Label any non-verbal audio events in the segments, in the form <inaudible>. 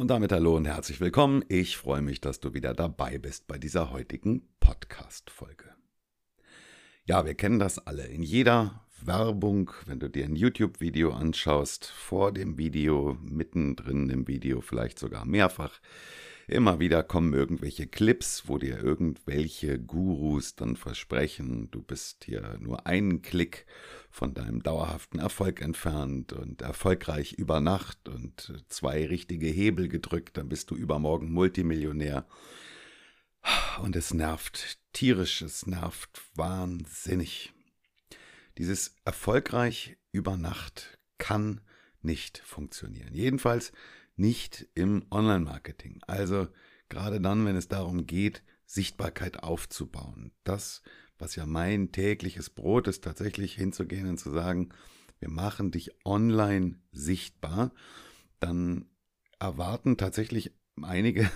Und damit hallo und herzlich willkommen. Ich freue mich, dass du wieder dabei bist bei dieser heutigen Podcast-Folge. Ja, wir kennen das alle. In jeder Werbung, wenn du dir ein YouTube-Video anschaust, vor dem Video, mittendrin im Video, vielleicht sogar mehrfach, Immer wieder kommen irgendwelche Clips, wo dir irgendwelche Gurus dann versprechen, du bist hier nur einen Klick von deinem dauerhaften Erfolg entfernt und erfolgreich über Nacht und zwei richtige Hebel gedrückt, dann bist du übermorgen Multimillionär. Und es nervt tierisch, es nervt wahnsinnig. Dieses erfolgreich über Nacht kann nicht funktionieren. Jedenfalls nicht im Online-Marketing. Also gerade dann, wenn es darum geht, Sichtbarkeit aufzubauen. Das, was ja mein tägliches Brot ist, tatsächlich hinzugehen und zu sagen, wir machen dich online sichtbar, dann erwarten tatsächlich einige,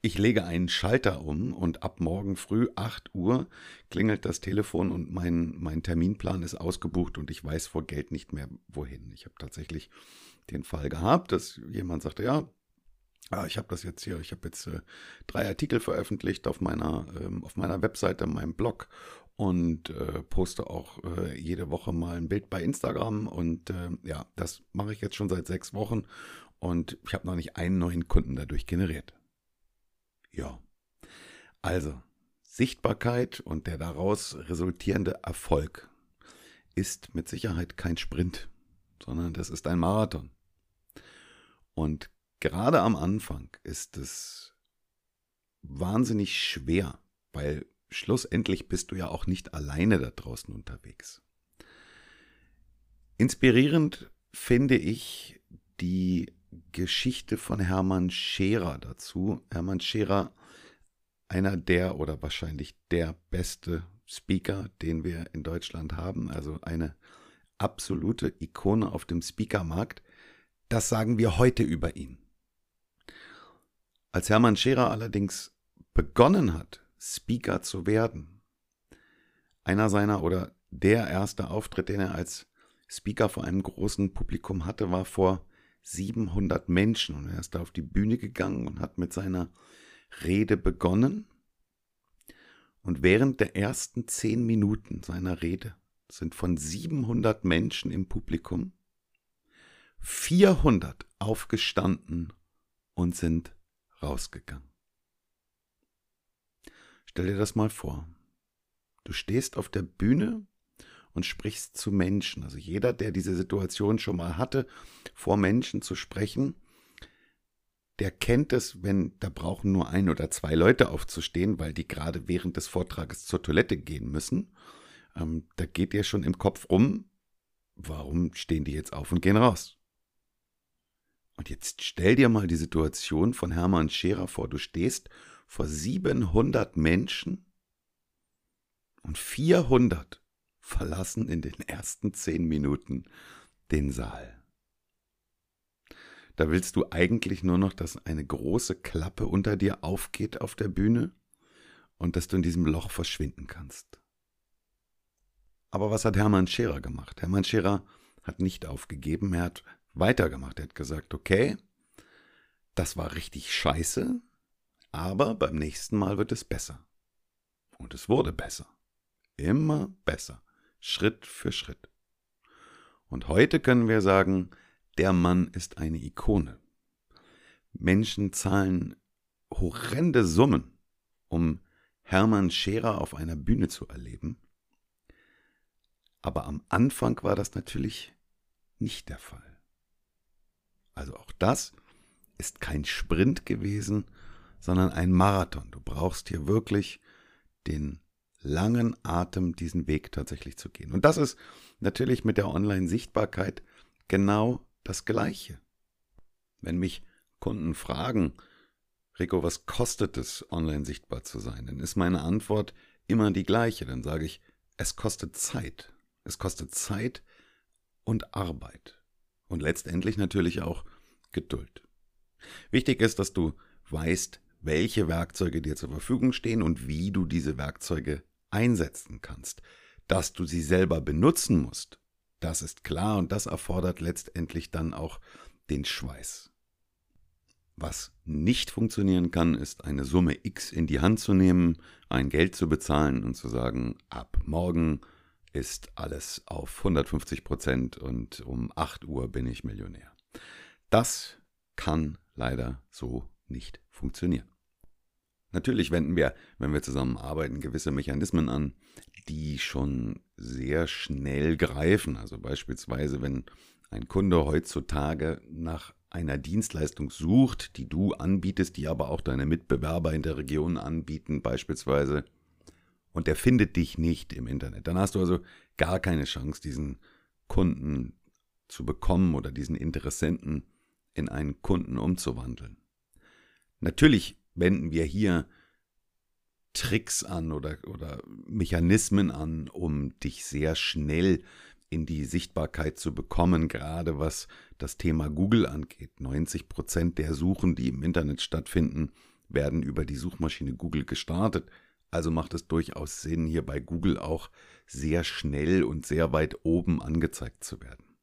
ich lege einen Schalter um und ab morgen früh 8 Uhr klingelt das Telefon und mein, mein Terminplan ist ausgebucht und ich weiß vor Geld nicht mehr wohin. Ich habe tatsächlich den Fall gehabt, dass jemand sagte, ja, Ah, ich habe das jetzt hier, ich habe jetzt äh, drei Artikel veröffentlicht auf meiner, ähm, auf meiner Webseite, meinem Blog und äh, poste auch äh, jede Woche mal ein Bild bei Instagram. Und äh, ja, das mache ich jetzt schon seit sechs Wochen und ich habe noch nicht einen neuen Kunden dadurch generiert. Ja. Also, Sichtbarkeit und der daraus resultierende Erfolg ist mit Sicherheit kein Sprint, sondern das ist ein Marathon. Und gerade am Anfang ist es wahnsinnig schwer, weil schlussendlich bist du ja auch nicht alleine da draußen unterwegs. Inspirierend finde ich die Geschichte von Hermann Scherer dazu. Hermann Scherer, einer der oder wahrscheinlich der beste Speaker, den wir in Deutschland haben, also eine absolute Ikone auf dem Speakermarkt. Das sagen wir heute über ihn. Als Hermann Scherer allerdings begonnen hat, Speaker zu werden, einer seiner oder der erste Auftritt, den er als Speaker vor einem großen Publikum hatte, war vor 700 Menschen und er ist da auf die Bühne gegangen und hat mit seiner Rede begonnen. Und während der ersten zehn Minuten seiner Rede sind von 700 Menschen im Publikum 400 aufgestanden und sind rausgegangen. Stell dir das mal vor. Du stehst auf der Bühne und sprichst zu Menschen. Also jeder, der diese Situation schon mal hatte, vor Menschen zu sprechen, der kennt es, wenn da brauchen nur ein oder zwei Leute aufzustehen, weil die gerade während des Vortrages zur Toilette gehen müssen. Ähm, da geht dir schon im Kopf rum, warum stehen die jetzt auf und gehen raus? Und jetzt stell dir mal die Situation von Hermann Scherer vor. Du stehst vor 700 Menschen und 400 verlassen in den ersten zehn Minuten den Saal. Da willst du eigentlich nur noch, dass eine große Klappe unter dir aufgeht auf der Bühne und dass du in diesem Loch verschwinden kannst. Aber was hat Hermann Scherer gemacht? Hermann Scherer hat nicht aufgegeben, er hat weitergemacht. Er hat gesagt, okay, das war richtig scheiße, aber beim nächsten Mal wird es besser. Und es wurde besser. Immer besser. Schritt für Schritt. Und heute können wir sagen, der Mann ist eine Ikone. Menschen zahlen horrende Summen, um Hermann Scherer auf einer Bühne zu erleben. Aber am Anfang war das natürlich nicht der Fall. Also auch das ist kein Sprint gewesen, sondern ein Marathon. Du brauchst hier wirklich den langen Atem, diesen Weg tatsächlich zu gehen. Und das ist natürlich mit der Online-Sichtbarkeit genau das Gleiche. Wenn mich Kunden fragen, Rico, was kostet es, online sichtbar zu sein? Dann ist meine Antwort immer die gleiche. Dann sage ich, es kostet Zeit. Es kostet Zeit und Arbeit. Und letztendlich natürlich auch Geduld. Wichtig ist, dass du weißt, welche Werkzeuge dir zur Verfügung stehen und wie du diese Werkzeuge einsetzen kannst. Dass du sie selber benutzen musst, das ist klar und das erfordert letztendlich dann auch den Schweiß. Was nicht funktionieren kann, ist eine Summe X in die Hand zu nehmen, ein Geld zu bezahlen und zu sagen, ab morgen ist alles auf 150 Prozent und um 8 Uhr bin ich Millionär. Das kann leider so nicht funktionieren. Natürlich wenden wir, wenn wir zusammenarbeiten, gewisse Mechanismen an, die schon sehr schnell greifen. Also beispielsweise, wenn ein Kunde heutzutage nach einer Dienstleistung sucht, die du anbietest, die aber auch deine Mitbewerber in der Region anbieten, beispielsweise, und der findet dich nicht im Internet, dann hast du also gar keine Chance, diesen Kunden zu bekommen oder diesen Interessenten in einen Kunden umzuwandeln. Natürlich wenden wir hier Tricks an oder, oder Mechanismen an, um dich sehr schnell in die Sichtbarkeit zu bekommen, gerade was das Thema Google angeht. 90 Prozent der Suchen, die im Internet stattfinden, werden über die Suchmaschine Google gestartet. Also macht es durchaus Sinn, hier bei Google auch sehr schnell und sehr weit oben angezeigt zu werden.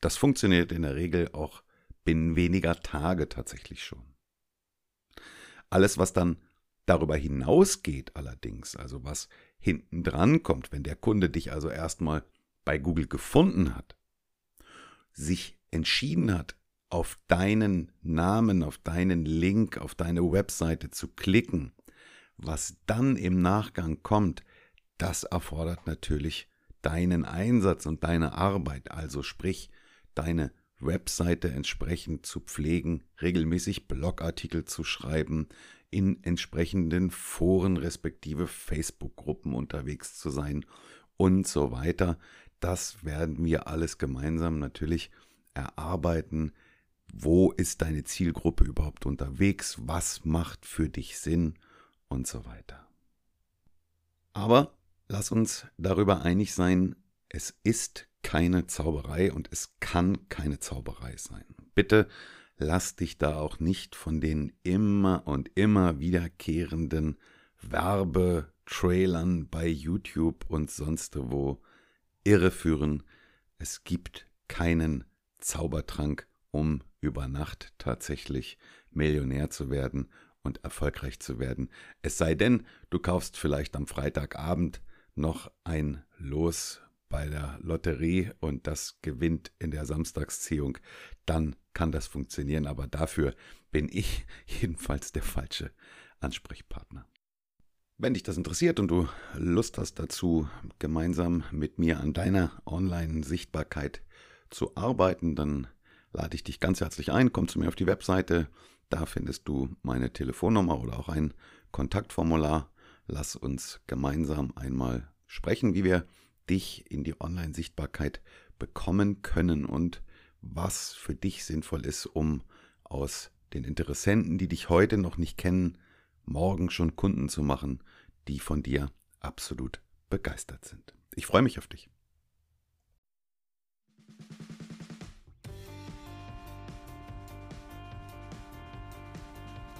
Das funktioniert in der Regel auch binnen weniger Tage tatsächlich schon. Alles, was dann darüber hinausgeht allerdings, also was hinten dran kommt, wenn der Kunde dich also erstmal bei Google gefunden hat, sich entschieden hat, auf deinen Namen, auf deinen Link, auf deine Webseite zu klicken, was dann im Nachgang kommt, das erfordert natürlich deinen Einsatz und deine Arbeit, also sprich deine Webseite entsprechend zu pflegen, regelmäßig Blogartikel zu schreiben, in entsprechenden Foren respektive Facebook-Gruppen unterwegs zu sein und so weiter. Das werden wir alles gemeinsam natürlich erarbeiten. Wo ist deine Zielgruppe überhaupt unterwegs? Was macht für dich Sinn? Und so weiter. Aber lass uns darüber einig sein, es ist keine Zauberei und es kann keine Zauberei sein. Bitte lass dich da auch nicht von den immer und immer wiederkehrenden Werbetrailern bei YouTube und sonst wo irreführen. Es gibt keinen Zaubertrank, um über Nacht tatsächlich Millionär zu werden und erfolgreich zu werden. Es sei denn, du kaufst vielleicht am Freitagabend noch ein Los bei der Lotterie und das gewinnt in der Samstagsziehung, dann kann das funktionieren. Aber dafür bin ich <laughs> jedenfalls der falsche Ansprechpartner. Wenn dich das interessiert und du Lust hast dazu, gemeinsam mit mir an deiner Online-Sichtbarkeit zu arbeiten, dann lade ich dich ganz herzlich ein. Komm zu mir auf die Webseite. Da findest du meine Telefonnummer oder auch ein Kontaktformular. Lass uns gemeinsam einmal sprechen, wie wir dich in die Online-Sichtbarkeit bekommen können und was für dich sinnvoll ist, um aus den Interessenten, die dich heute noch nicht kennen, morgen schon Kunden zu machen, die von dir absolut begeistert sind. Ich freue mich auf dich.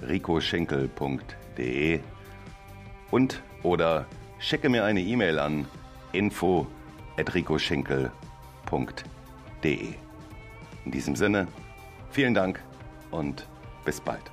www.ricoschinkel.de und oder schicke mir eine E-Mail an info@ricoschinkel.de. In diesem Sinne, vielen Dank und bis bald.